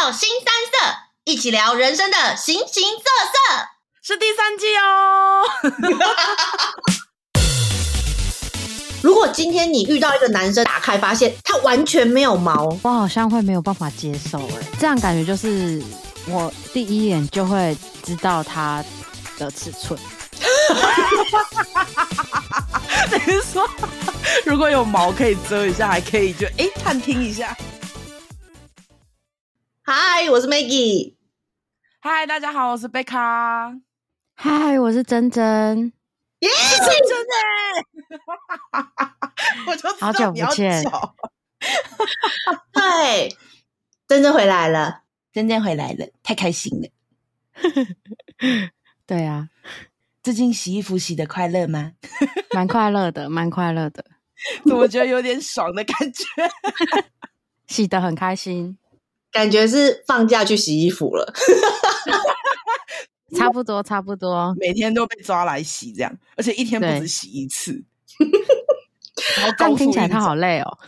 到新三色，一起聊人生的形形色色，是第三季哦。如果今天你遇到一个男生，打开发现他完全没有毛，我好像会没有办法接受哎，这样感觉就是我第一眼就会知道他的尺寸。等于说，如果有毛可以遮一下，还可以就哎、欸、探听一下。嗨，我是 Maggie。嗨，大家好，我是贝卡。嗨，我是珍珍。耶，珍珍哎！我就好久不见。对，珍珍回来了，珍珍回来了，太开心了。对啊，最近洗衣服洗的快乐吗？蛮快乐的，蛮快乐的。我觉得有点爽的感觉，洗的很开心。感觉是放假去洗衣服了，差不多差不多，每天都被抓来洗这样，而且一天不止洗一次。这样听起来他好累哦。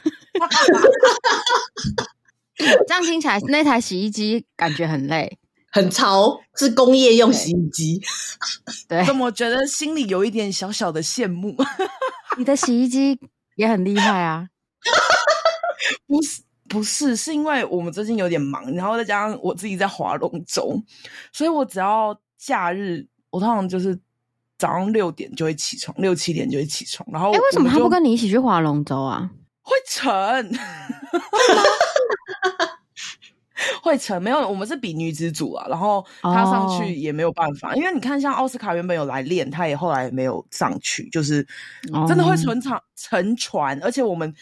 这样听起来那台洗衣机感觉很累，很潮，是工业用洗衣机。对，怎么觉得心里有一点小小的羡慕？你的洗衣机也很厉害啊？不是。不是，是因为我们最近有点忙，然后再加上我自己在划龙舟，所以我只要假日，我通常就是早上六点就会起床，六七点就会起床。然后，哎，为什么他不跟你一起去划龙舟啊？会沉，会沉。没有，我们是比女子组啊，然后他上去也没有办法，oh. 因为你看，像奥斯卡原本有来练，他也后来也没有上去，就是真的会沉船，沉船，而且我们。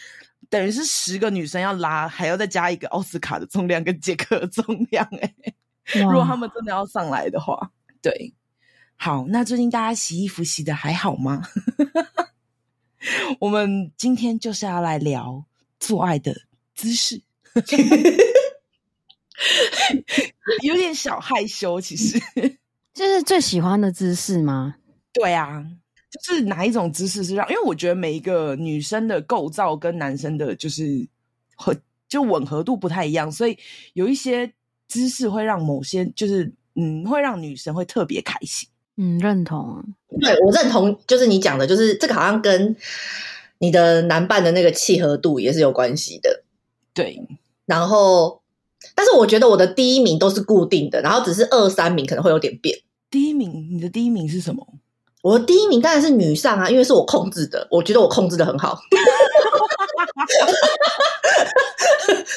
等于是十个女生要拉，还要再加一个奥斯卡的重量跟杰克的重量哎、欸。如果他们真的要上来的话，对，好，那最近大家洗衣服洗的还好吗？我们今天就是要来聊做爱的姿势，有点小害羞，其实 这是最喜欢的姿势吗？对啊。就是哪一种姿势是让？因为我觉得每一个女生的构造跟男生的，就是和就吻合度不太一样，所以有一些姿势会让某些就是嗯，会让女生会特别开心。嗯，认同。对，我认同，就是你讲的，就是这个好像跟你的男伴的那个契合度也是有关系的。对，然后，但是我觉得我的第一名都是固定的，然后只是二三名可能会有点变。第一名，你的第一名是什么？我的第一名当然是女上啊，因为是我控制的，我觉得我控制的很好，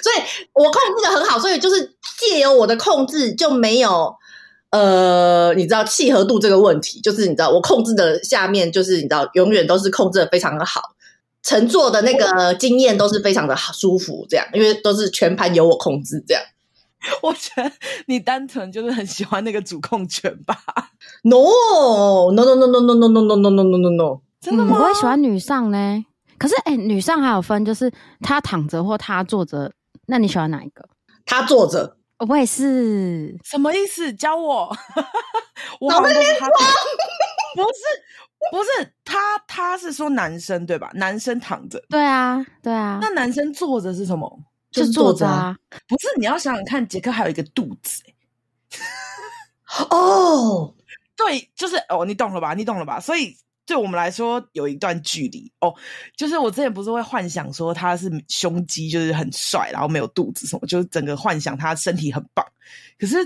所以我控制的很好，所以就是借由我的控制就没有呃，你知道契合度这个问题，就是你知道我控制的下面就是你知道永远都是控制的非常的好，乘坐的那个经验都是非常的好舒服，这样，因为都是全盘由我控制这样。我觉得你单纯就是很喜欢那个主控权吧？No，No，No，No，No，No，No，No，No，No，No，No，No，真的吗？我会喜欢女上呢。可是，哎，女上还有分，就是她躺着或她坐着。那你喜欢哪一个？她坐着。我也是。什么意思？教我。我好像是他。不是，不是他，他是说男生对吧？男生躺着。对啊，对啊。那男生坐着是什么？就坐着啊，不是？你要想想看，杰克还有一个肚子，哦，对，就是哦，你懂了吧？你懂了吧？所以对我们来说有一段距离哦。就是我之前不是会幻想说他是胸肌就是很帅，然后没有肚子什么，就是整个幻想他身体很棒。可是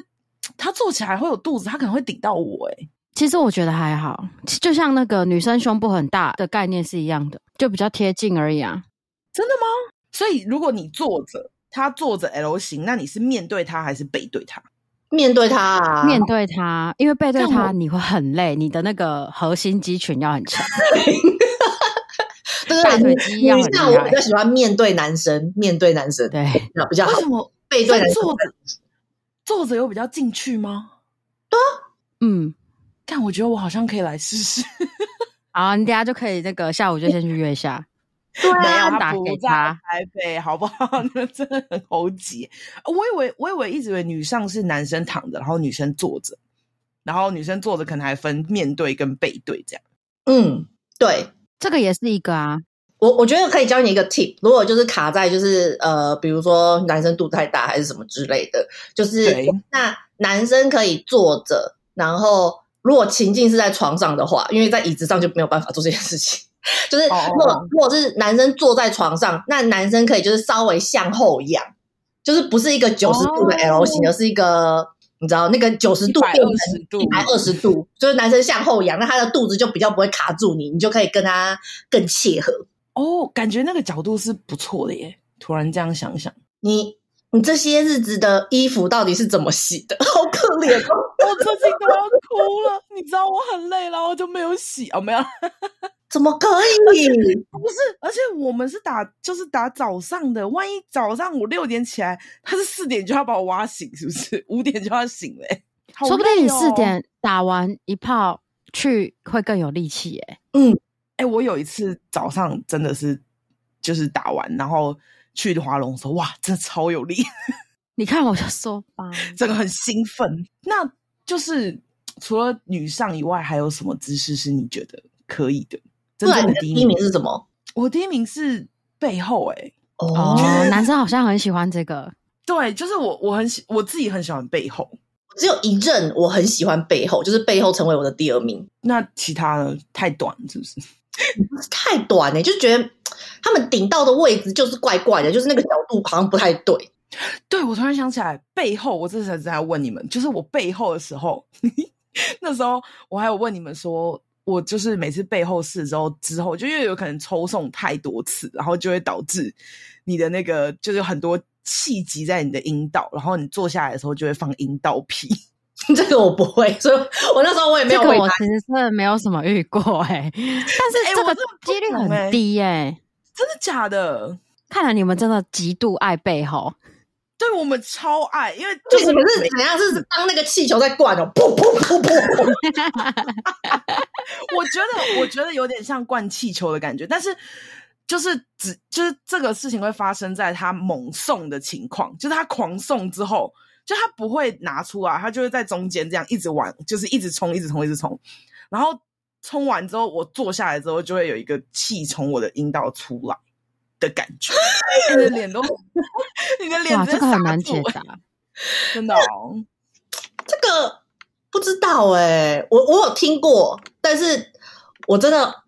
他坐起来会有肚子，他可能会顶到我诶。其实我觉得还好，就像那个女生胸部很大的概念是一样的，就比较贴近而已啊。真的吗？所以，如果你坐着，他坐着 L 型，那你是面对他还是背对他？面对他啊，面对他，因为背对他你会很累，你的那个核心肌群要很强，大腿肌要。像我比较喜欢面对男生，面对男生，对，那比较好。为什么背对坐着坐着有比较进去吗？对啊，嗯，但我觉得我好像可以来试试。好，你等下就可以那个下午就先去约一下。对啊，没有，他不在台北，好不好？那真的很猴急。我以为，我以为一直以为女上是男生躺着，然后女生坐着，然后女生坐着可能还分面对跟背对这样。嗯，对，这个也是一个啊。我我觉得可以教你一个 tip，如果就是卡在就是呃，比如说男生肚子太大还是什么之类的，就是那男生可以坐着，然后如果情境是在床上的话，因为在椅子上就没有办法做这件事情。就是如果、oh. 如果是男生坐在床上，那男生可以就是稍微向后仰，就是不是一个九十度的 L 型，oh. 而是一个你知道那个九十度变成一百二十度，就是男生向后仰，那他的肚子就比较不会卡住你，你就可以跟他更契合。哦，oh, 感觉那个角度是不错的耶。突然这样想想，你你这些日子的衣服到底是怎么洗的？好可怜哦，我最近都要哭了。你知道我很累了，我就没有洗哦，没有。怎么可以？不是，而且我们是打就是打早上的，万一早上我六点起来，他是四点就要把我挖醒，是不是？五点就要醒嘞、哦。说不定你四点打完一炮去会更有力气耶。嗯，哎、欸，我有一次早上真的是就是打完，然后去华龙说，哇，真的超有力。你看我就说吧，这个很兴奋。那就是除了女上以外，还有什么姿势是你觉得可以的？真的，第一名是什么？我第一名是背后、欸，哎 哦，男生好像很喜欢这个。对，就是我，我很喜，我自己很喜欢背后。只有一任我很喜欢背后，就是背后成为我的第二名。那其他的太短，是不是？太短呢、欸，就觉得他们顶到的位置就是怪怪的，就是那个角度好像不太对。对，我突然想起来，背后我这才在问你们，就是我背后的时候，那时候我还有问你们说。我就是每次背后试之后，之后就因为有可能抽送太多次，然后就会导致你的那个就是很多气积在你的阴道，然后你坐下来的时候就会放阴道屁。这个我不会，所以我那时候我也没有。这个我其实真的没有什么遇过哎、欸，但是这个几率很低哎、欸，真的假的？看来你们真的极度爱背后。对，我们超爱，因为就是可是怎样？是当那个气球在灌哦，噗噗噗噗。我觉得，我觉得有点像灌气球的感觉，但是就是只就是这个事情会发生在他猛送的情况，就是他狂送之后，就他不会拿出来，他就会在中间这样一直玩，就是一直冲，一直冲，一直冲，然后冲完之后，我坐下来之后，就会有一个气从我的阴道出来。的感觉，你的脸都，你的脸，这个很难解答，真的哦。这个不知道哎、欸，我我有听过，但是我真的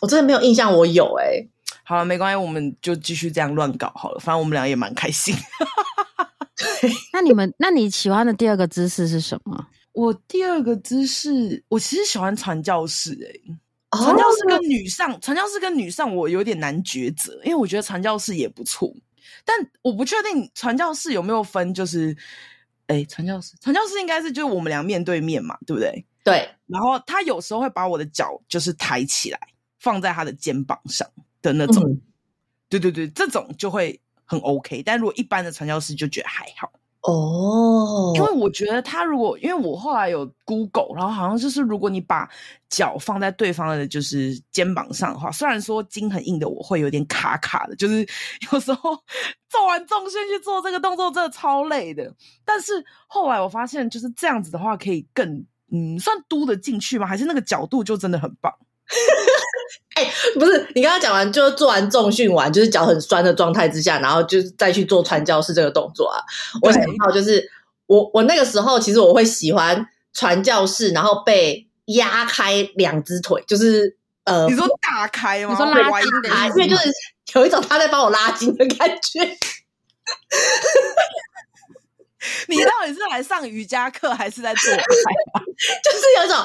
我真的没有印象，我有哎、欸。好了，没关系，我们就继续这样乱搞好了，反正我们俩也蛮开心。对，那你们，那你喜欢的第二个姿势是什么？我第二个姿势，我其实喜欢传教士哎、欸。传教士跟女上，传教士跟女上，我有点难抉择，因为我觉得传教士也不错，但我不确定传教士有没有分，就是，哎，传教士，传教士应该是就是我们俩面对面嘛，对不对？对。然后他有时候会把我的脚就是抬起来，放在他的肩膀上的那种，嗯、对对对，这种就会很 OK。但如果一般的传教士就觉得还好。哦，因为我觉得他如果，因为我后来有 Google，然后好像就是如果你把脚放在对方的就是肩膀上的话，虽然说筋很硬的我会有点卡卡的，就是有时候 做完重心去做这个动作真的超累的。但是后来我发现就是这样子的话可以更嗯，算嘟得进去吗？还是那个角度就真的很棒？哎、欸，不是，你刚刚讲完，就是做完重训完，就是脚很酸的状态之下，然后就是再去做传教士这个动作啊。我想到就是我我那个时候其实我会喜欢传教士，然后被压开两只腿，就是呃，你说打开吗？你说拉筋的，因为就是有一种他在帮我拉筋的感觉。你到底是来上瑜伽课还是在做爱？就是有一种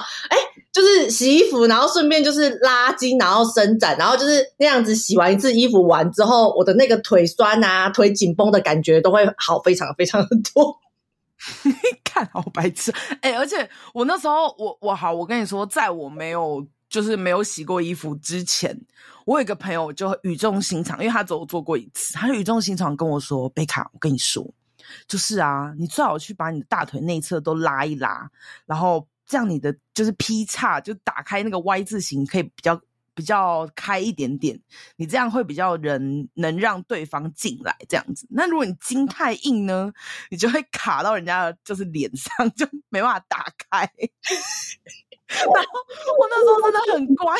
就是洗衣服，然后顺便就是拉筋，然后伸展，然后就是那样子洗完一次衣服完之后，我的那个腿酸啊、腿紧绷的感觉都会好非常非常的多。看好白痴哎、而且我那时候我我好，我跟你说，在我没有就是没有洗过衣服之前，我有一个朋友就语重心长，因为他只有做过一次，他就语重心长跟我说：“贝卡，我跟你说，就是啊，你最好去把你的大腿内侧都拉一拉，然后。”这样你的就是劈叉，就打开那个 Y 字形，可以比较比较开一点点。你这样会比较人能让对方进来这样子。那如果你筋太硬呢，你就会卡到人家就是脸上，就没办法打开。然后我那时候真的很乖，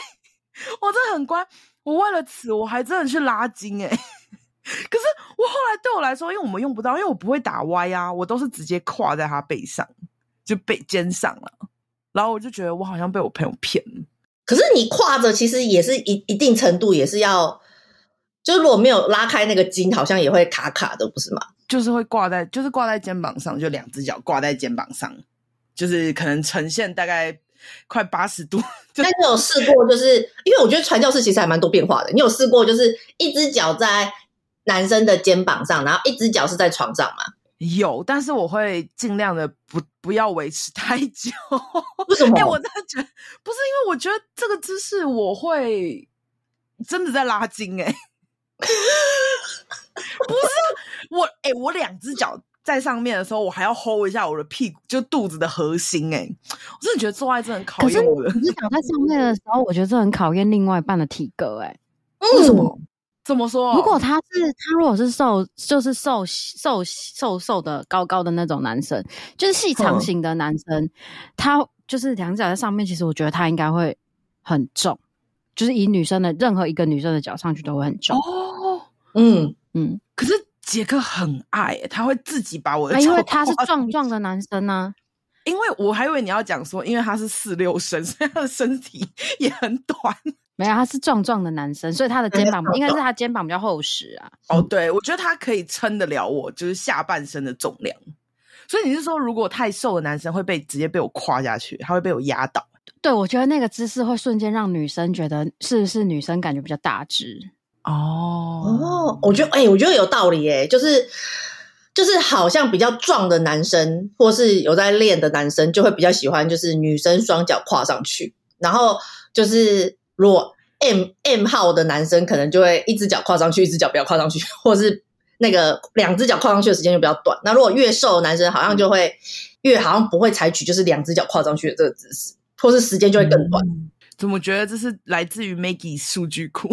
我真的很乖。我为了此，我还真的去拉筋哎、可是我后来对我来说，因为我们用不到，因为我不会打歪啊，我都是直接跨在他背上，就背肩上了。然后我就觉得我好像被我朋友骗了。可是你跨着，其实也是一一定程度也是要，就是如果没有拉开那个筋，好像也会卡卡的，不是吗？就是会挂在，就是挂在肩膀上，就两只脚挂在肩膀上，就是可能呈现大概快八十度。那你有试过？就是因为我觉得传教士其实还蛮多变化的。你有试过，就是一只脚在男生的肩膀上，然后一只脚是在床上吗？有，但是我会尽量的不不要维持太久。为什么？哎，我真的觉得不是，因为我觉得这个姿势我会真的在拉筋哎、欸。不是我哎、欸，我两只脚在上面的时候，我还要 hold 一下我的屁股，就肚子的核心哎、欸。我真的觉得做爱真的很考验我的。可是你脚在上面的时候，我觉得这很考验另外一半的体格哎、欸。为什么？怎么说？如果他是他，如果是瘦，就是瘦瘦瘦瘦的高高的那种男生，就是细长型的男生，他就是两脚在上面，其实我觉得他应该会很重，就是以女生的任何一个女生的脚上去都会很重。哦，嗯嗯。可是杰克很爱，他会自己把我的脚，因为他是壮壮的男生呢、因为我还以为你要讲说，因为他是四六身，所以他的身体也很短。没有，他是壮壮的男生，所以他的肩膀 应该是他肩膀比较厚实啊。哦，对，我觉得他可以撑得了我，就是下半身的重量。所以你是说，如果太瘦的男生会被直接被我跨下去，他会被我压倒？对，我觉得那个姿势会瞬间让女生觉得是不是女生感觉比较大只哦哦，我觉得哎、欸，我觉得有道理哎，就是就是好像比较壮的男生，或是有在练的男生，就会比较喜欢就是女生双脚跨上去，然后就是。如果 M M 号的男生可能就会一只脚跨上去，一只脚不要跨上去，或是那个两只脚跨上去的时间就比较短。那如果越瘦的男生，好像就会越好像不会采取就是两只脚跨上去的这个姿势，或是时间就会更短。嗯、怎么觉得这是来自于 Maggie 数据库？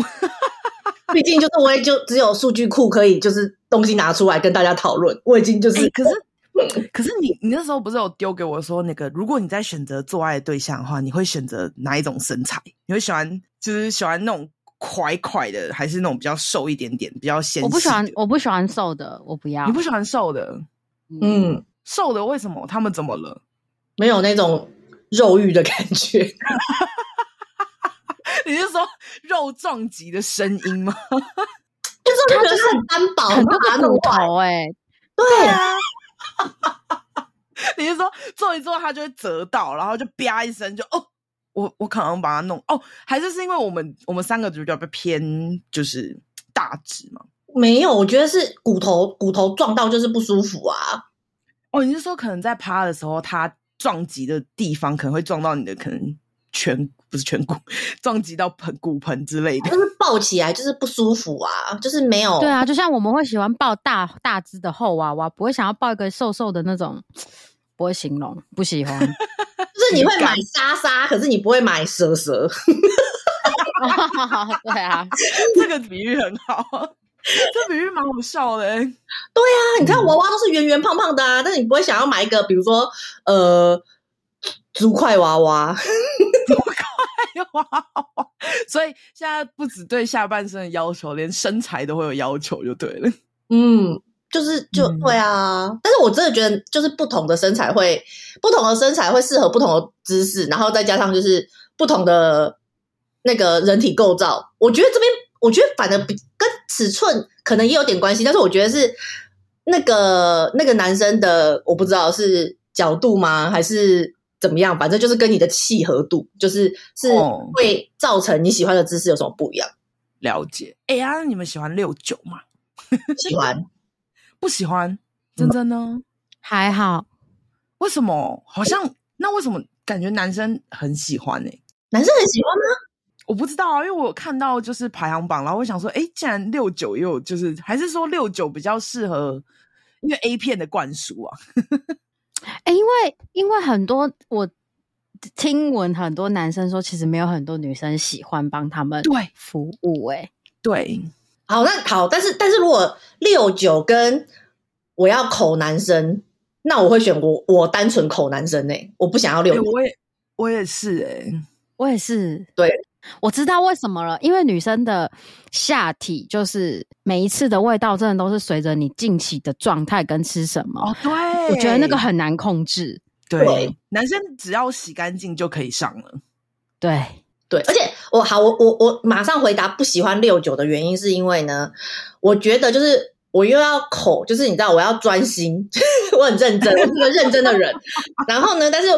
毕竟就是我也就只有数据库可以就是东西拿出来跟大家讨论。我已经就是、欸、可是。可是你，你那时候不是有丢给我说，那个如果你在选择做爱的对象的话，你会选择哪一种身材？你会喜欢就是喜欢那种块块的，还是那种比较瘦一点点、比较纤？我不喜欢，我不喜欢瘦的，我不要。你不喜欢瘦的？嗯，瘦的为什么？他们怎么了？没有那种肉欲的感觉？你是说肉撞击的声音吗？就是他就是很单薄，很多骨头哎，对啊。你是说做一做它就会折到，然后就啪一声就哦，我我可能把它弄哦，还是是因为我们我们三个主角偏就是大只嘛？没有，我觉得是骨头骨头撞到就是不舒服啊。哦，你是说可能在趴的时候，它撞击的地方可能会撞到你的可能颧不是颧骨，撞击到盆骨盆之类的，就是抱起来就是不舒服啊，就是没有。对啊，就像我们会喜欢抱大大只的厚娃娃，不会想要抱一个瘦瘦的那种。不会形容，不喜欢，就是你会买莎莎，可是你不会买蛇蛇。对啊，这个比喻很好，这比喻蛮好笑的。对啊，你看娃娃都是圆圆胖胖的啊，但是你不会想要买一个，比如说呃，竹块娃娃，猪块娃娃。所以现在不止对下半身的要求，连身材都会有要求，就对了。嗯。就是就对啊，嗯，但是我真的觉得，就是不同的身材会，不同的身材会适合不同的姿势，然后再加上就是不同的那个人体构造。我觉得这边，我觉得反正比跟尺寸可能也有点关系，但是我觉得是那个那个男生的，我不知道是角度吗，还是怎么样，反正就是跟你的契合度，就是是会造成你喜欢的姿势有什么不一样。了解。哎呀，你们喜欢六九吗？喜欢。不喜欢，真真呢？还好。为什么？好像那为什么感觉男生很喜欢呢？男生很喜欢吗？我不知道啊，因为我有看到就是排行榜，然后我想说，哎，既然六九也有，就是还是说六九比较适合，因为 A 片的灌输啊。哎，因为因为很多我听闻很多男生说，其实没有很多女生喜欢帮他们对服务。哎，对。好，那好，但是但是如果六九跟我要口男生，那我会选我我单纯口男生呢、欸，我不想要六九。我也我也是哎、欸，我也是。对，我知道为什么了，因为女生的下体就是每一次的味道，真的都是随着你近期的状态跟吃什么。哦，对，我觉得那个很难控制。对，对男生只要洗干净就可以上了。对对，而且我好，我我我马上回答不喜欢六九的原因，是因为呢，我觉得就是我又要口，就是你知道我要专心，我很认真，我是个认真的人。然后呢，但是。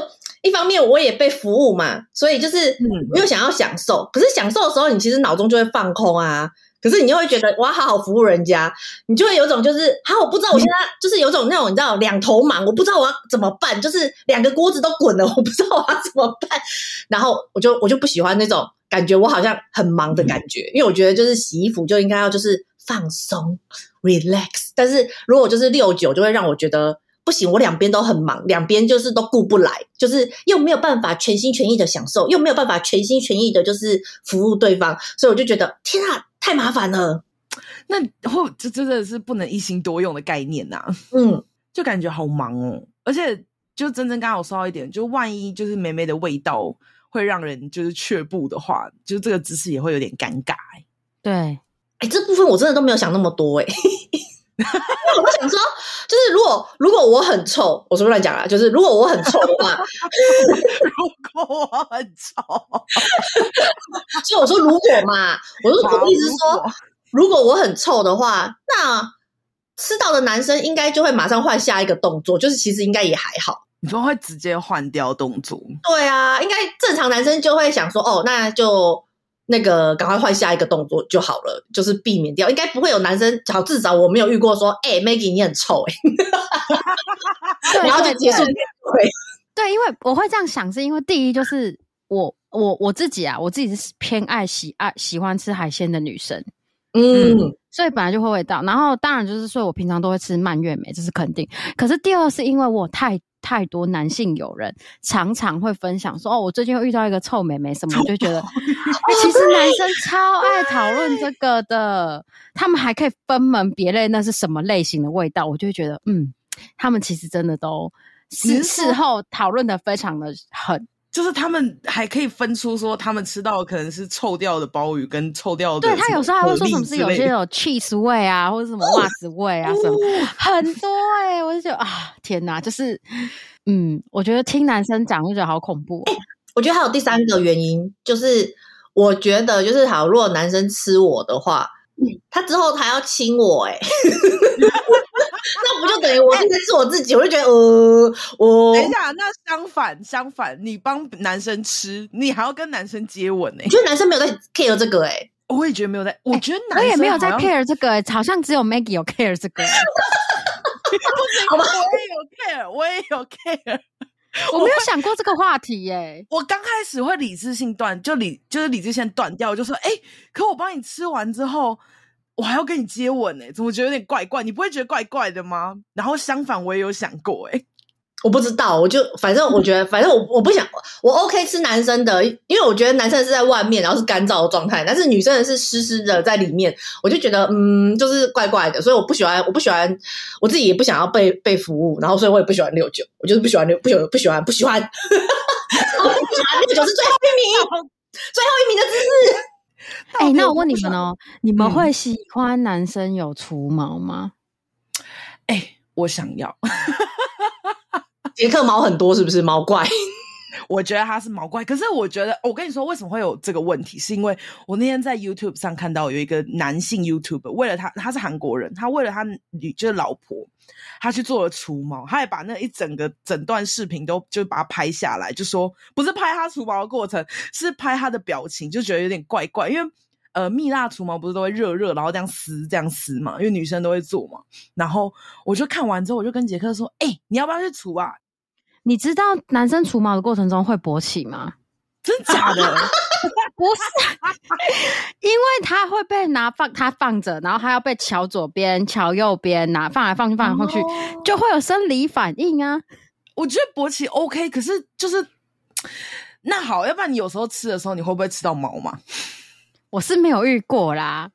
一方面我也被服务嘛，所以就是我又想要享受，可是享受的时候你其实脑中就会放空啊，可是你又会觉得我要好好服务人家，你就会有种就是啊，我不知道我现在就是有种那种你知道两头忙，我不知道我要怎么办，就是两个锅子都滚了，我不知道我要怎么办，然后我就我就不喜欢那种感觉，我好像很忙的感觉，因为我觉得就是洗衣服就应该要就是放松 relax，但是如果就是六九就会让我觉得。不行，我两边都很忙，两边就是都顾不来，就是又没有办法全心全意的享受，又没有办法全心全意的，就是服务对方，所以我就觉得天啊，太麻烦了。那后这真的是不能一心多用的概念呐、啊，嗯，就感觉好忙哦。而且就真正刚刚我说到一点，就万一就是美美的味道会让人就是却步的话，就这个姿势也会有点尴尬。对，哎，这部分我真的都没有想那么多哎。我想说，就是如果如果我很臭，我是不是乱讲啊？就是如果我很臭的话，如果我很臭，所以我说如果嘛，我说我的意思是说，如果我很臭的话，那吃到的男生应该就会马上换下一个动作，就是其实应该也还好。你说会直接换掉动作？对啊，应该正常男生就会想说，哦，那就。那个，赶快换下一个动作就好了，就是避免掉，应该不会有男生，好，至少我没有遇过说，哎、欸，Maggie 你很臭哎、欸，然后就结束。对，对，因为我会这样想，是因为第一就是我我我自己啊，我自己是偏爱喜爱喜欢吃海鲜的女生，嗯，嗯，所以本来就会味道，然后当然就是说我平常都会吃蔓越莓，这是肯定。可是第二是因为我太。太多男性友人常常会分享说：“哦，我最近又遇到一个臭美眉什么，我就觉得，其实男生超爱讨论这个的，他们还可以分门别类，那是什么类型的味道，我就会觉得，嗯，他们其实真的都事事后讨论的非常的狠。”就是他们还可以分出说，他们吃到的可能是臭掉的鲍鱼跟臭掉的。对，他有时候还会说什么是有些有 cheese 味啊，或者什么袜子味啊什么，很多哎、欸，我就觉得啊，天哪，就是嗯，我觉得听男生讲就觉得好恐怖、哦。我觉得还有第三个原因，就是我觉得就是好，如果男生吃我的话，他之后他要亲我哎、欸。那不就等于我现在是我自己？我就觉得，呃，我等一下，那相反，相反，你帮男生吃，你还要跟男生接吻呢、欸？我觉得男生没有在 care 这个哎、欸，我也觉得没有在，我觉得男生、欸、我也没有在 care 这个好像只有 Maggie 有 care 这个、欸。好吧，我也有 care，我也有 care，我没有想过这个话题耶、欸。我刚开始会理智性断，就理就是理智线断掉，我就说，哎、欸，可我帮你吃完之后。我还要跟你接吻呢、欸，怎么觉得有点怪怪？你不会觉得怪怪的吗？然后相反，我也有想过、欸，哎，我不知道，我就反正我觉得，反正我我不想，我 OK 吃男生的，因为我觉得男生是在外面，然后是干燥的状态，但是女生的是湿湿的在里面，我就觉得嗯，就是怪怪的，所以我不喜欢，我不喜欢，我自己也不想要被被服务，然后所以我也不喜欢六九，我就是不喜欢六，不喜欢不喜欢不喜欢，六九是最后一名，最后一名的姿势。哎、欸，那我问你们哦，你们会喜欢男生有除毛吗？哎、欸，我想要。杰克毛很多，是不是毛怪？我觉得他是毛怪，可是我觉得，我跟你说，为什么会有这个问题？是因为我那天在 YouTube 上看到有一个男性 YouTube，为了他，他是韩国人，他为了他女就是老婆，他去做了除毛，他也把那一整个整段视频都就把它拍下来，就说不是拍他除毛的过程，是拍他的表情，就觉得有点怪怪，因为呃，蜜蜡除毛不是都会热热，然后这样撕这样撕嘛，因为女生都会做嘛，然后我就看完之后，我就跟杰克说，哎、你要不要去除啊？你知道男生除毛的过程中会勃起吗？真假的？不是，因为他会被拿放，他放着，然后他要被乔左边、乔右边，拿放来放去、放来放去，就会有生理反应啊。我觉得勃起 OK，可是就是那好，要不然你有时候吃的时候，你会不会吃到毛嘛？我是没有遇过啦。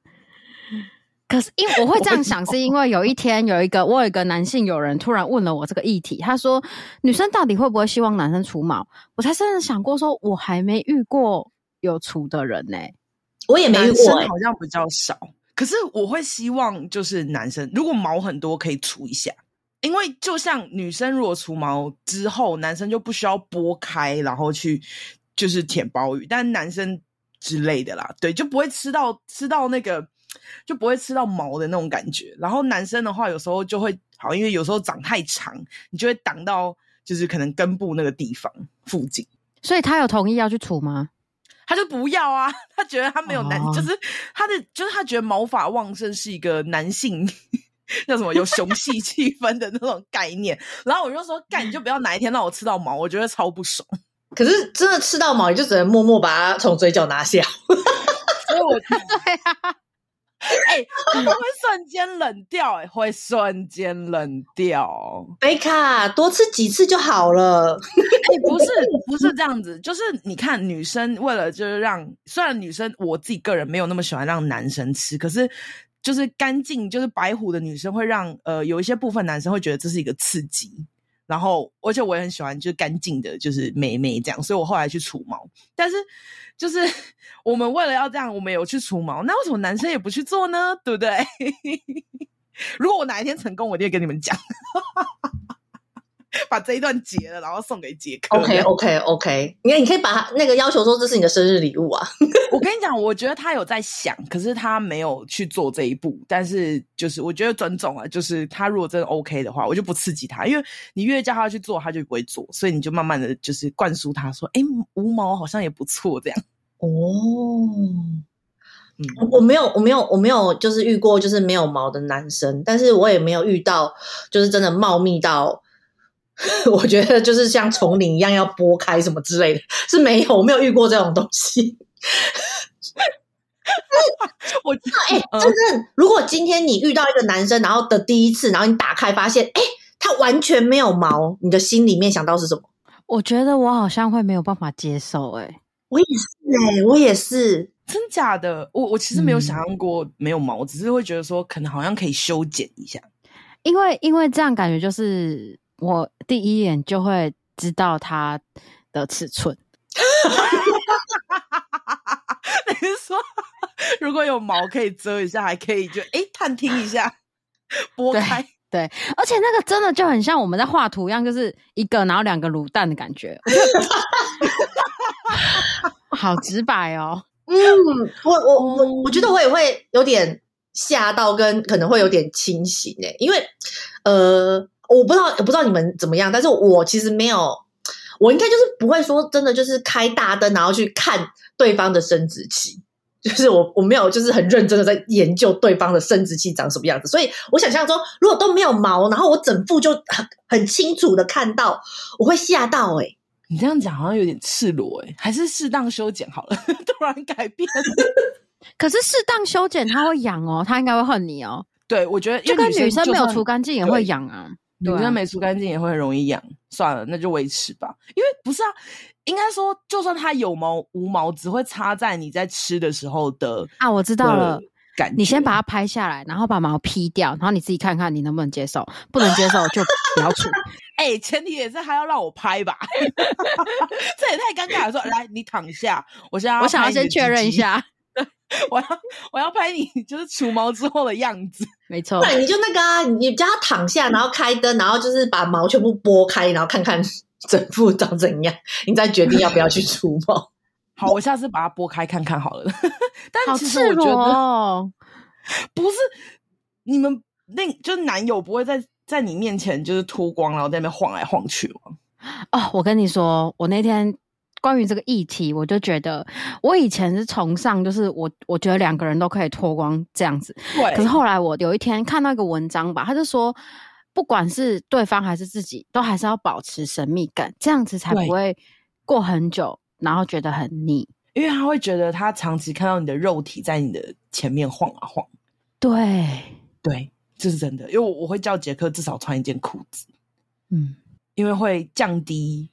可是，因为我会这样想，是因为有一天有一个我有一个男性友人突然问了我这个议题，他说女生到底会不会希望男生除毛？我才真的想过说，我还没遇过有除的人呢、欸，我也没遇过、欸，好像比较少。可是我会希望就是男生如果毛很多可以除一下，因为就像女生如果除毛之后，男生就不需要拨开，然后去就是舔包鱼，但男生之类的啦，对，就不会吃到吃到那个就不会吃到毛的那种感觉。然后男生的话，有时候就会好，因为有时候长太长，你就会挡到就是可能根部那个地方附近。所以他有同意要去除吗？他就不要啊，他觉得他没有男，哦、就是他的，就是他觉得毛发旺盛是一个男性 叫什么有雄性 气氛的那种概念。然后我就说，干你就不要哪一天让我吃到毛，我觉得超不爽。可是真的吃到毛，你就只能默默把它从嘴角拿下。所以我对啊。哎、欸，会瞬间冷掉、欸，哎，会瞬间冷掉。贝卡，多吃几次就好了。哎、欸，不是，不是这样子，就是你看，女生为了就是让，虽然女生我自己个人没有那么喜欢让男生吃，可是就是干净，就是白虎的女生会让呃有一些部分男生会觉得这是一个刺激。然后，而且我也很喜欢就是干净的，就是美眉这样，所以我后来去除毛，但是。就是 我们为了要这样，我们有去除毛，那为什么男生也不去做呢？对不对？如果我哪一天成功，我一定会跟你们讲，把这一段截了，然后送给杰克。OK OK OK，你看，你可以把他那个要求说这是你的生日礼物啊。我跟你讲，我觉得他有在想，可是他没有去做这一步。但是就是我觉得尊重啊，就是他如果真的 OK 的话，我就不刺激他，因为你越叫他去做，他就不会做，所以你就慢慢的就是灌输他说，哎，无毛好像也不错，这样。哦，嗯，我没有，我没有，我没有，就是遇过就是没有毛的男生，但是我也没有遇到就是真的茂密到。我觉得就是像丛林一样要拨开什么之类的，是没有，我没有遇过这种东西。我知道，哎、欸，真的，如果今天你遇到一个男生，然后的第一次，然后你打开发现，哎、欸，他完全没有毛，你的心里面想到是什么？我觉得我好像会没有办法接受、欸，哎，我也是、欸，哎，我也是，真假的？我我其实没有想象过没有毛，嗯、只是会觉得说，可能好像可以修剪一下，因为因为这样感觉就是。我第一眼就会知道它的尺寸。你是说，如果有毛可以遮一下，还可以就哎、欸、探听一下，拨开对。对，而且那个真的就很像我们在画图一样，就是一个然后两个卤蛋的感觉。好直白哦。嗯，我我我我觉得我也会有点吓到，跟可能会有点清醒诶，因为呃。我不知道，我不知道你们怎么样，但是我其实没有，我应该就是不会说真的，就是开大灯然后去看对方的生殖器，就是我我没有就是很认真的在研究对方的生殖器长什么样子，所以我想象中如果都没有毛，然后我整副就很很清楚的看到，我会吓到诶、欸、你这样讲好像有点赤裸哎、欸、还是适当修剪好了，突然改变。可是适当修剪它会痒哦，它应该会恨你哦。对，我觉得就跟女生没有除干净也会痒啊。女生没除干净也会很容易痒，算了，那就维持吧。因为不是啊，应该说，就算它有毛无毛，只会插在你在吃的时候的啊。我知道了，感你先把它拍下来，然后把毛劈掉，然后你自己看看你能不能接受。不能接受就不要除。哎、欸，前提也是还要让我拍吧？这也太尴尬了。说来，你躺下，我现在我想要先确认一下。我要我要拍你，就是除毛之后的样子，没错。对，你就那个啊，你叫他躺下，然后开灯，然后就是把毛全部拨开，然后看看整副长怎样，你再决定要不要去除毛。好，我下次把它拨开看看好了。但其实我觉得，哦、不是你们那，就是男友不会在在你面前就是脱光，然后在那边晃来晃去吗？哦，我跟你说，我那天。关于这个议题，我就觉得我以前是崇尚，就是我我觉得两个人都可以脱光这样子。对。可是后来我有一天看到一个文章吧，他就说，不管是对方还是自己，都还是要保持神秘感，这样子才不会过很久，然后觉得很腻。因为他会觉得他长期看到你的肉体在你的前面晃啊晃。对对，这是真的。因为我我会叫杰克至少穿一件裤子，嗯，因为会降低。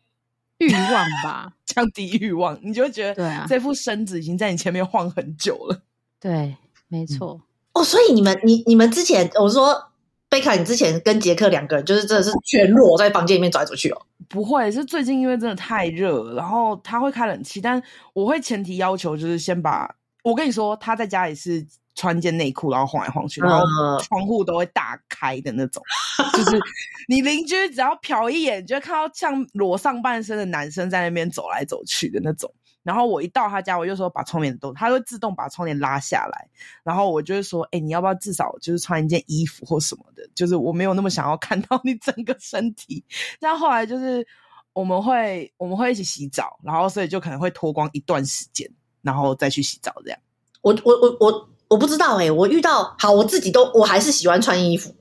欲望吧，降低欲望，你就会觉得对啊，这副身子已经在你前面晃很久了。对，没错。哦，所以你们，你你们之前我说贝卡，你之前跟杰克两个人就是真的是全裸在房间里面走来走去哦？不会，是最近因为真的太热，然后他会开冷气，但我会前提要求就是先把，我跟你说他在家里是穿件内裤，然后晃来晃去，然后窗户都会大开的那种，嗯、就是你邻居只要瞟一眼，就会看到像裸上半身的男生在那边走来走去的那种。然后我一到他家，我就说把窗帘都，他会自动把窗帘拉下来。然后我就会说，哎，你要不要至少就是穿一件衣服或什么的？就是我没有那么想要看到你整个身体。但后来就是我们会我们会一起洗澡，然后所以就可能会脱光一段时间，然后再去洗澡这样。我我我我我不知道哎、欸，我遇到好我自己都我还是喜欢穿衣服。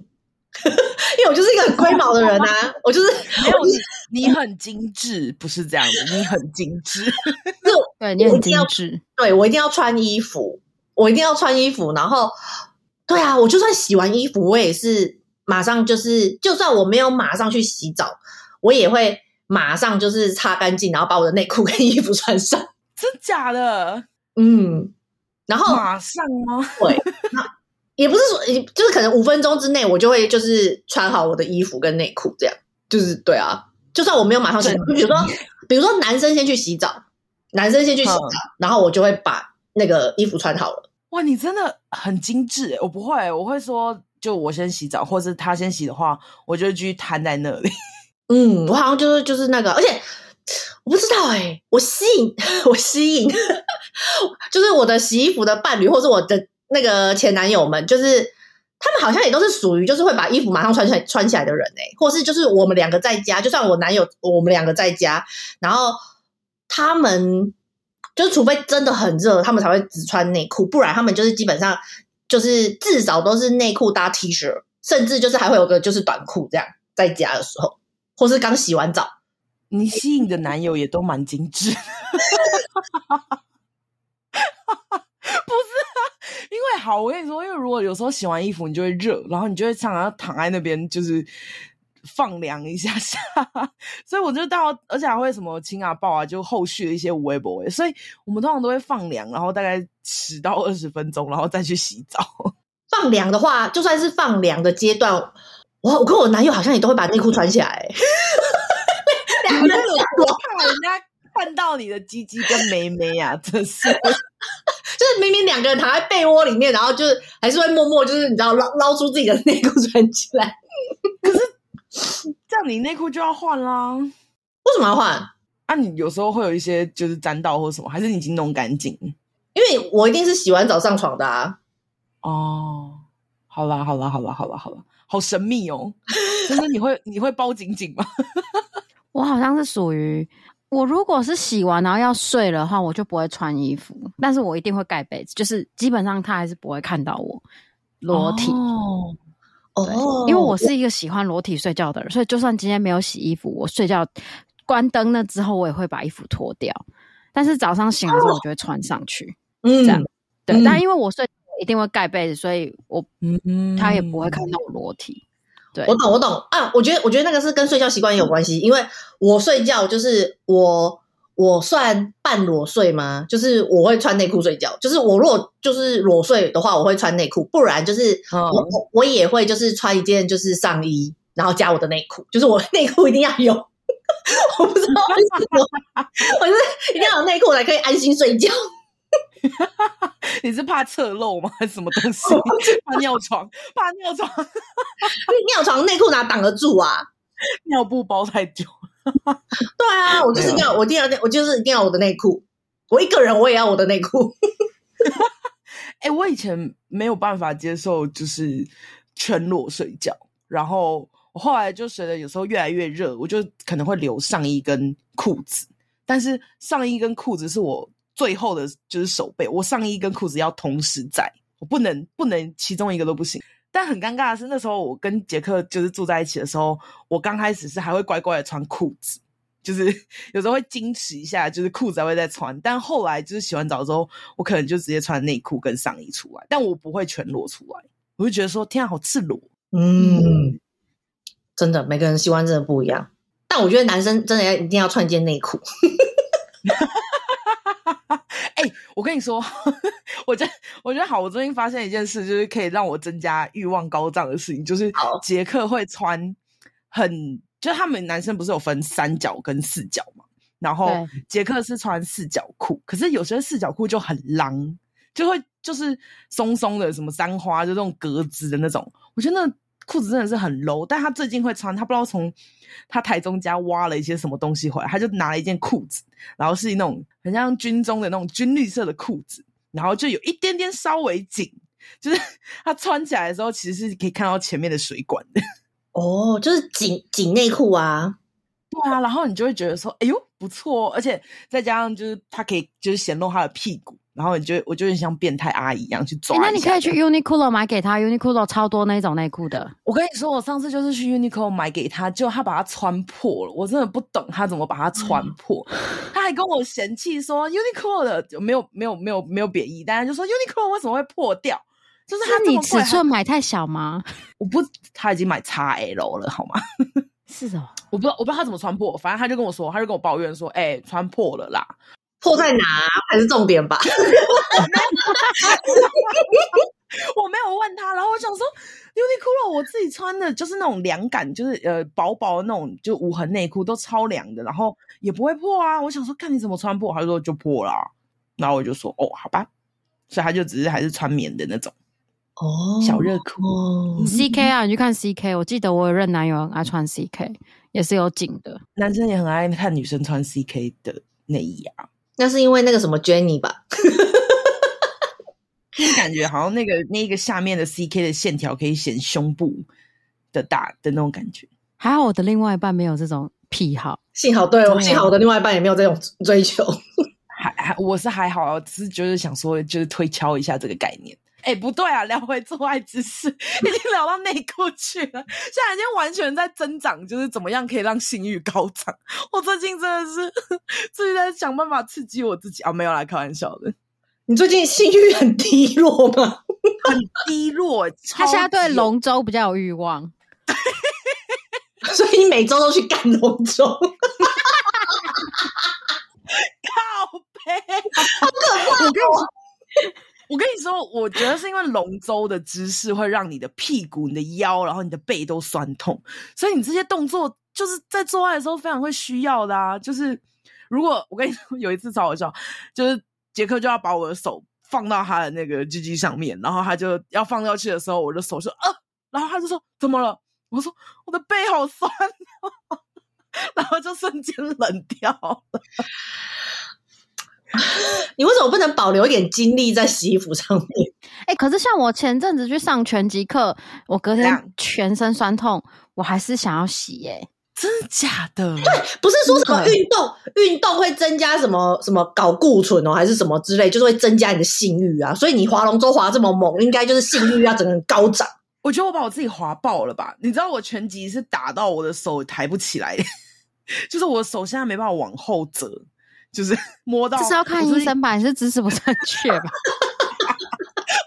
因为我就是一个很龟毛的人啊，我就是没有你，你很精致，不是这样的，你很精致，就对你很精致，对我一定要穿衣服，我一定要穿衣服，然后对啊，我就算洗完衣服，我也是马上就是，就算我没有马上去洗澡，我也会马上就是擦干净，然后把我的内裤跟衣服穿上，真假的？嗯，然后马上吗？对。也不是说，就是可能五分钟之内，我就会就是穿好我的衣服跟内裤，这样就是对啊。就算我没有马上洗澡，就比如说，比如说男生先去洗澡，男生先去洗澡，然后我就会把那个衣服穿好了。哇，你真的很精致诶，我不会，我会说，就我先洗澡，或是他先洗的话，我就继续瘫在那里。嗯，我好像就是就是那个，而且我不知道诶，我吸引 我吸引，就是我的洗衣服的伴侣，或是我的。那个前男友们，就是他们好像也都是属于就是会把衣服马上穿起来穿起来的人哎、或是就是我们两个在家，就算我男友我们两个在家，然后他们就是除非真的很热，他们才会只穿内裤，不然他们就是基本上就是至少都是内裤搭 T 恤，甚至就是还会有个就是短裤这样，在家的时候，或是刚洗完澡。你吸引的男友也都蛮精致。不是啊，因为好，我跟你说，因为如果有时候洗完衣服，你就会热，然后你就会常常躺在那边，就是放凉一下下。所以我就到，而且还会什么亲啊抱啊，就后续的一些微博。所以我们通常都会放凉，然后大概十到二十分钟，然后再去洗澡。放凉的话，就算是放凉的阶段，我我跟我男友好像也都会把内裤穿起来。我怕人家看到你的鸡鸡跟妹妹啊，真是。就是明明两个人躺在被窝里面，然后就是还是会默默就是你知道捞捞出自己的内裤穿起来。可是这样你内裤就要换啦。为什么要换？啊，你有时候会有一些就是沾到或什么，还是你已经弄干净？因为我一定是洗完澡上床的啊。哦，好啦好啦好啦好啦好啦，好神秘哦。就是你会你会包紧紧吗？我好像是属于。我如果是洗完然后要睡的话，我就不会穿衣服，但是我一定会盖被子，就是基本上他还是不会看到我裸体哦。哦，因为我是一个喜欢裸体睡觉的人，所以就算今天没有洗衣服，我睡觉关灯了之后，我也会把衣服脱掉。但是早上醒来之后，我就会穿上去。嗯，这样对。嗯、但因为我睡一定会盖被子，所以我嗯，他也不会看到我裸体。对，我懂，我懂啊！我觉得，我觉得那个是跟睡觉习惯也有关系，因为我睡觉就是我，我算半裸睡吗？就是我会穿内裤睡觉，就是我如果就是裸睡的话，我会穿内裤，不然就是我、嗯、我也会就是穿一件就是上衣，然后加我的内裤，就是我内裤一定要有，我不知道为什么，我就是一定要有内裤才可以安心睡觉。你是怕侧漏吗？还是什么东西？怕尿床？怕尿床？尿床内裤哪挡得住啊？尿布包太久。对啊，我就是一定要，我一定要，我就是一定要我的内裤。我一个人我也要我的内裤。哎、欸，我以前没有办法接受，就是全裸睡觉。然后我后来就随着，有时候越来越热，我就可能会留上衣跟裤子。但是上衣跟裤子是我。最后的就是手背，我上衣跟裤子要同时在，我不能不能其中一个都不行。但很尴尬的是，那时候我跟杰克就是住在一起的时候，我刚开始是还会乖乖的穿裤子，就是 有时候会矜持一下，就是裤子还会再穿。但后来就是洗完澡之后，我可能就直接穿内裤跟上衣出来，但我不会全裸出来。我就觉得说，天啊，好赤裸。嗯，真的，每个人习惯真的不一样。但我觉得男生真的要一定要穿一件内裤。跟你说，我觉得我觉得好，我最近发现一件事，就是可以让我增加欲望高涨的事情，就是杰克会穿很，就是他们男生不是有分三角跟四角嘛，然后杰克是穿四角裤，可是有些四角裤就很狼，就会就是松松的，什么三花，就这种格子的那种，我觉得那裤子真的是很 low，但他最近会穿，他不知道从他台中家挖了一些什么东西回来，他就拿了一件裤子，然后是那种很像军中的那种军绿色的裤子，然后就有一点点稍微紧，就是他穿起来的时候其实是可以看到前面的水管的。哦，就是紧紧内裤啊，对啊，然后你就会觉得说，哎呦不错，而且再加上就是他可以就是显露他的屁股。然后你就我就很像变态阿姨一样去抓。那你可以去 Uniqlo 买给他，Uniqlo 超多那种内裤的。我跟你说，我上次就是去 Uniqlo 买给他，就他把它穿破了。我真的不懂他怎么把它穿破。嗯、他还跟我嫌弃说 Uniqlo 的没有没有没有没有贬义，但是就说 Uniqlo 为什么会破掉？就是他你尺寸买太小吗？我不，他已经买 XL 了，好吗？是哦，我不知道我不知道他怎么穿破，反正他就跟我说，他就跟我抱怨说，哎、欸，穿破了啦。破在哪才是重点吧？我没有问他，然后我想说，Uniqlo 我自己穿的就是那种凉感，就是呃薄薄的那种，就无痕内裤都超凉的，然后也不会破啊。我想说，看你怎么穿破，他就说就破了啊。然后我就说，哦，好吧，所以他就只是还是穿棉的那种哦，小热裤。哦。CK 啊，你去看 CK，我记得我有任男友很爱穿 CK，也是有紧的，男生也很爱看女生穿 CK 的内衣啊。那是因为那个什么 Jenny 吧，感觉好像那个那个下面的 CK 的线条可以显胸部的大的那种感觉。还好我的另外一半没有这种癖好，幸好对，幸好我的另外一半也没有这种追求。还还我是还好，只是就是想说，就是推敲一下这个概念。哎、欸，不对啊，聊回做爱姿势，已经聊到内裤去了，现在已经完全在增长，就是怎么样可以让性欲高涨。我最近真的是 自己在想办法刺激我自己啊，没有啦开玩笑的。你最近性欲很低落吗？很低落，他现在对龙舟比较有欲望，所以你每周都去干龙舟。靠背，好可怕！我跟你说。我跟你说，我觉得是因为龙舟的姿势会让你的屁股、你的腰，然后你的背都酸痛，所以你这些动作就是在做爱的时候非常会需要的啊。就是如果我跟你说有一次超好笑，就是杰克就要把我的手放到他的那个鸡鸡上面，然后他就要放掉去的时候，我的手就呃，然后他就说怎么了？我说我的背好酸，然后就瞬间冷掉了。你为什么不能保留一点精力在洗衣服上面？哎、欸，可是像我前阵子去上拳击课，我隔天全身酸痛，我还是想要洗耶、欸。真的假的？对，不是说什么运动运动会增加什么什么睾固醇哦，还是什么之类，就是会增加你的性欲啊。所以你划龙舟划这么猛，应该就是性欲要整个人高涨。我觉得我把我自己划爆了吧？你知道我拳击是打到我的手抬不起来，就是我手现在没办法往后折。就是 摸到，这是要看医生吧？你是姿势不正确吧？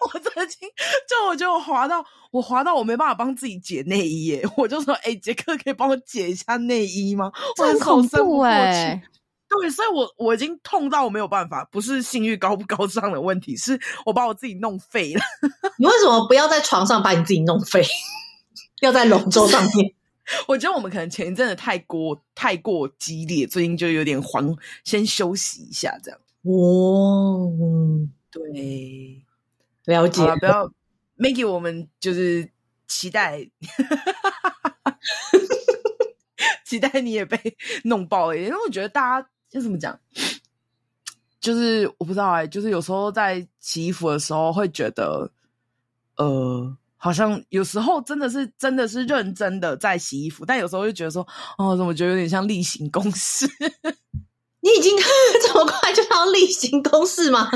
我曾经就我觉得我滑到我滑到我没办法帮自己解内衣耶，我就说：“哎、欸，杰克可以帮我解一下内衣吗？”这很恐怖哎！对，所以我我已经痛到我没有办法，不是性欲高不高尚的问题，是我把我自己弄废了。你为什么不要在床上把你自己弄废？要在龙舟上面？我觉得我们可能前一阵子太过太过激烈，最近就有点缓，先休息一下这样。哦，对，了解。不要，Maggie，我们就是期待，期待你也被弄爆了。因为我觉得大家要怎么讲，就是我不知道哎、欸，就是有时候在洗衣服的时候会觉得，呃。好像有时候真的是真的是认真的在洗衣服，但有时候就觉得说，哦，怎么觉得有点像例行公事？你已经 这么快就要例行公事吗？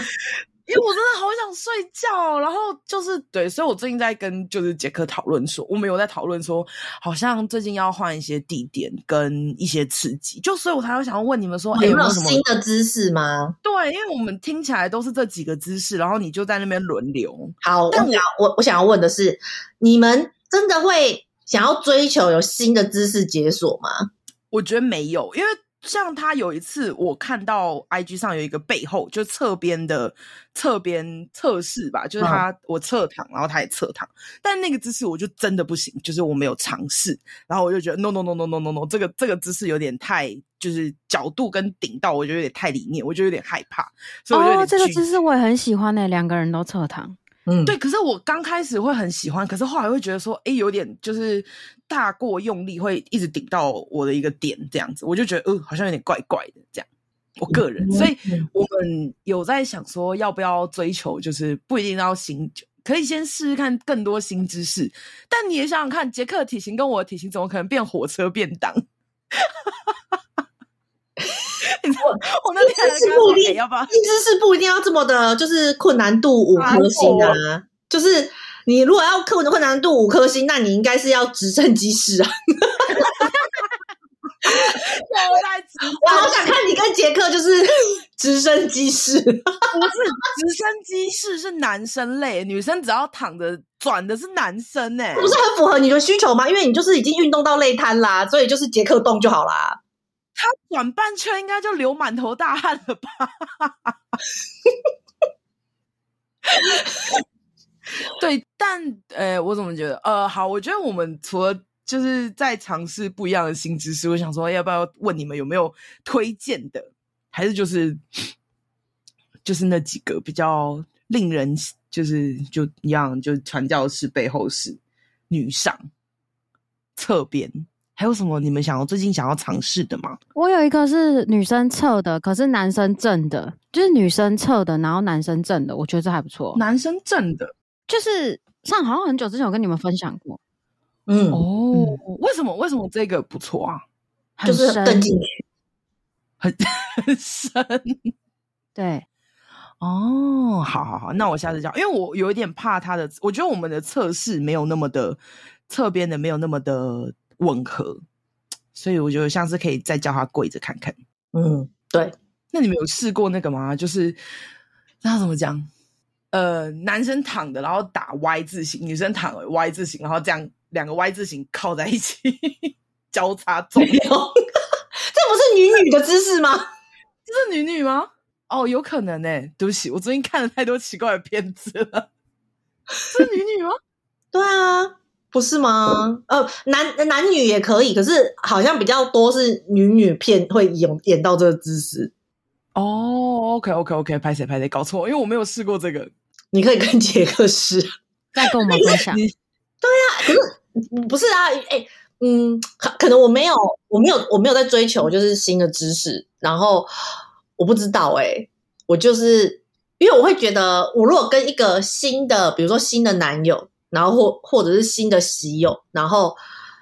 因为我真的好想睡觉，然后就是对，所以我最近在跟就是杰克讨论说，我们有在讨论说，好像最近要换一些地点跟一些刺激，就所以我才会想要问你们说，哎、哦，有没有什么新的姿势吗？对，因为我们听起来都是这几个姿势，然后你就在那边轮流。好，但我我我想要问的是，你们真的会想要追求有新的姿势解锁吗？我觉得没有，因为像他有一次，我看到 IG 上有一个背后就侧边的侧边测试吧，就是他、嗯、我侧躺，然后他也侧躺，但那个姿势我就真的不行，就是我没有尝试，然后我就觉得 no no no no no no no，这个这个姿势有点太就是角度跟顶到，我觉得有点太里面，我就有点害怕，所以我就哦，这个姿势我也很喜欢呢、欸，两个人都侧躺。嗯，对，可是我刚开始会很喜欢，可是后来会觉得说，哎，有点就是大过用力，会一直顶到我的一个点，这样子，我就觉得，呃，好像有点怪怪的这样。我个人，所以我们有在想说，要不要追求，就是不一定要新，可以先试试看更多新知识。但你也想想看，杰克的体型跟我的体型，怎么可能变火车便当？我 我那姿势不一定，要不一定要这么的，就是困难度五颗星啊。啊就是你如果要克困难度五颗星，那你应该是要直升机式啊。我好想看你跟杰克就是直升机式，不是直升机式是男生类，女生只要躺着转的是男生哎、欸，不是很符合你的需求吗？因为你就是已经运动到累瘫啦，所以就是杰克动就好啦。他转半圈应该就流满头大汗了吧？对，但呃，我怎么觉得？呃，好，我觉得我们除了就是在尝试不一样的新知识，我想说，要不要问你们有没有推荐的？还是就是 就是那几个比较令人就是就一样，就是传教士背后是女上侧边。还有什么你们想要最近想要尝试的吗？我有一个是女生测的，可是男生正的，就是女生测的，然后男生正的，我觉得这还不错。男生正的，就是上好像很久之前我跟你们分享过。嗯哦，嗯、为什么为什么这个不错啊？就是更进去，很很深。对，哦，好好好，那我下次教，因为我有一点怕他的，我觉得我们的测试没有那么的侧边的没有那么的。吻合，所以我觉得像是可以再叫他跪着看看。嗯，对。那你们有试过那个吗？就是那怎么讲？呃，男生躺着，然后打 Y 字形；女生躺 Y 字形，然后这样两个 Y 字形靠在一起 交叉走。这不是女女的姿势吗？这是女女吗？哦，有可能诶。对不起，我最近看了太多奇怪的片子了。是女女吗？对啊。不是吗？呃，男男女也可以，可是好像比较多是女女片会演演到这个姿势。哦，OK OK OK，拍谁拍谁，搞错，因为我没有试过这个。你可以跟杰克试，再跟我们分享。对呀、啊，可是不是啊？哎、欸，嗯，可可能我没有，我没有，我没有在追求就是新的知识，然后我不知道哎、欸，我就是因为我会觉得，我如果跟一个新的，比如说新的男友。然后或或者是新的喜友，然后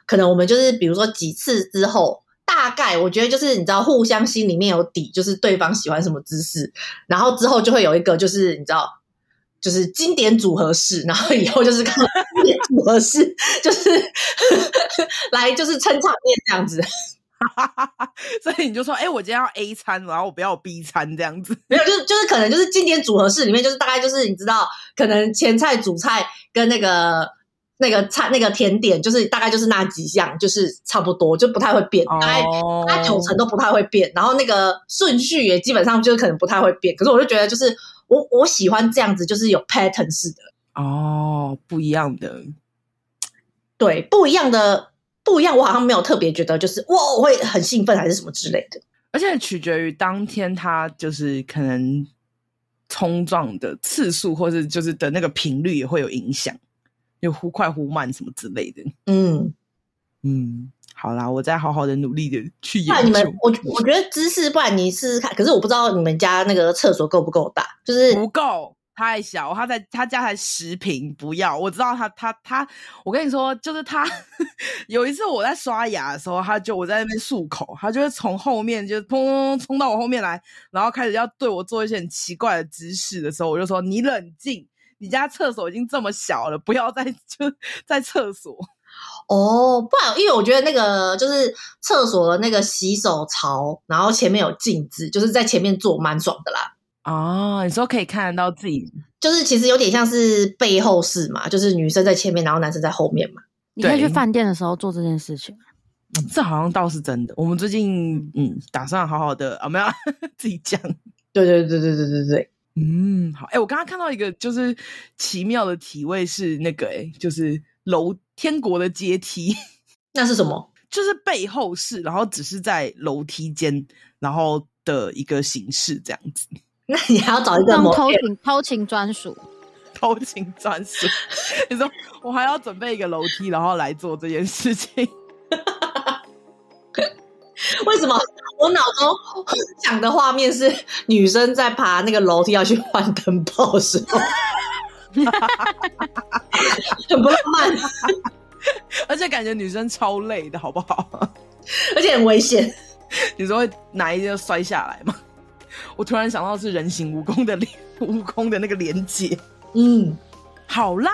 可能我们就是比如说几次之后，大概我觉得就是你知道互相心里面有底，就是对方喜欢什么姿势，然后之后就会有一个就是你知道，就是经典组合式，然后以后就是看经典组合式，就是 来就是撑场面这样子。所以你就说，哎、欸，我今天要 A 餐，然后我不要 B 餐这样子。没有，就是就是可能就是经典组合式里面，就是大概就是你知道，可能前菜、主菜跟那个那个菜、那个甜点，就是大概就是那几项，就是差不多，就不太会变，大概大概九成都不太会变。然后那个顺序也基本上就是可能不太会变。可是我就觉得，就是我我喜欢这样子，就是有 pattern 式的哦，不一样的，对，不一样的。不一样，我好像没有特别觉得就是哇，我会很兴奋还是什么之类的。而且取决于当天他就是可能冲撞的次数，或者就是的那个频率也会有影响，就忽快忽慢什么之类的。嗯嗯，好啦，我再好好的努力的去研究。那你们，我我觉得姿势，不然你试试看。可是我不知道你们家那个厕所够不够大，就是不够。太小，他在他家才十平，不要。我知道他他他，我跟你说，就是他 有一次我在刷牙的时候，他就我在那边漱口，他就会从后面就砰砰砰冲到我后面来，然后开始要对我做一些很奇怪的姿势的时候，我就说：“你冷静，你家厕所已经这么小了，不要再 就在厕所。”哦，不然，因为我觉得那个就是厕所的那个洗手槽，然后前面有镜子，就是在前面坐蛮爽的啦。哦，你说可以看得到自己，就是其实有点像是背后式嘛，就是女生在前面，然后男生在后面嘛。你可以去饭店的时候做这件事情。这好像倒是真的。我们最近嗯，打算好好的啊，没有 自己讲。对对对对对对对，嗯，好。哎，我刚刚看到一个就是奇妙的体位是那个哎，就是楼天国的阶梯，那是什么？就是背后式，然后只是在楼梯间，然后的一个形式这样子。那你还要找一个偷情偷情专属，偷情专属。你说我还要准备一个楼梯，然后来做这件事情？为什么我脑中想的画面是女生在爬那个楼梯要去换灯泡的时候，很不浪漫，而且感觉女生超累的，好不好？而且很危险，你说会哪一天摔下来吗？我突然想到是人形蜈蚣的连蜈蚣的那个连接，嗯，好啦，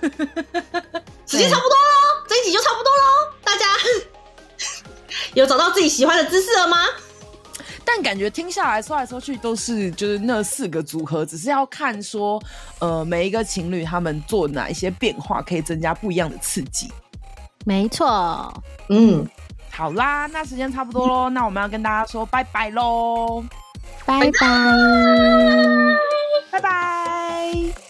时间差不多喽，这一集就差不多喽，大家有找到自己喜欢的姿势了吗？但感觉听下来说来说去都是就是那四个组合，只是要看说呃每一个情侣他们做哪一些变化可以增加不一样的刺激。没错，嗯，好啦，那时间差不多喽，那我们要跟大家说拜拜喽。拜拜。拜拜。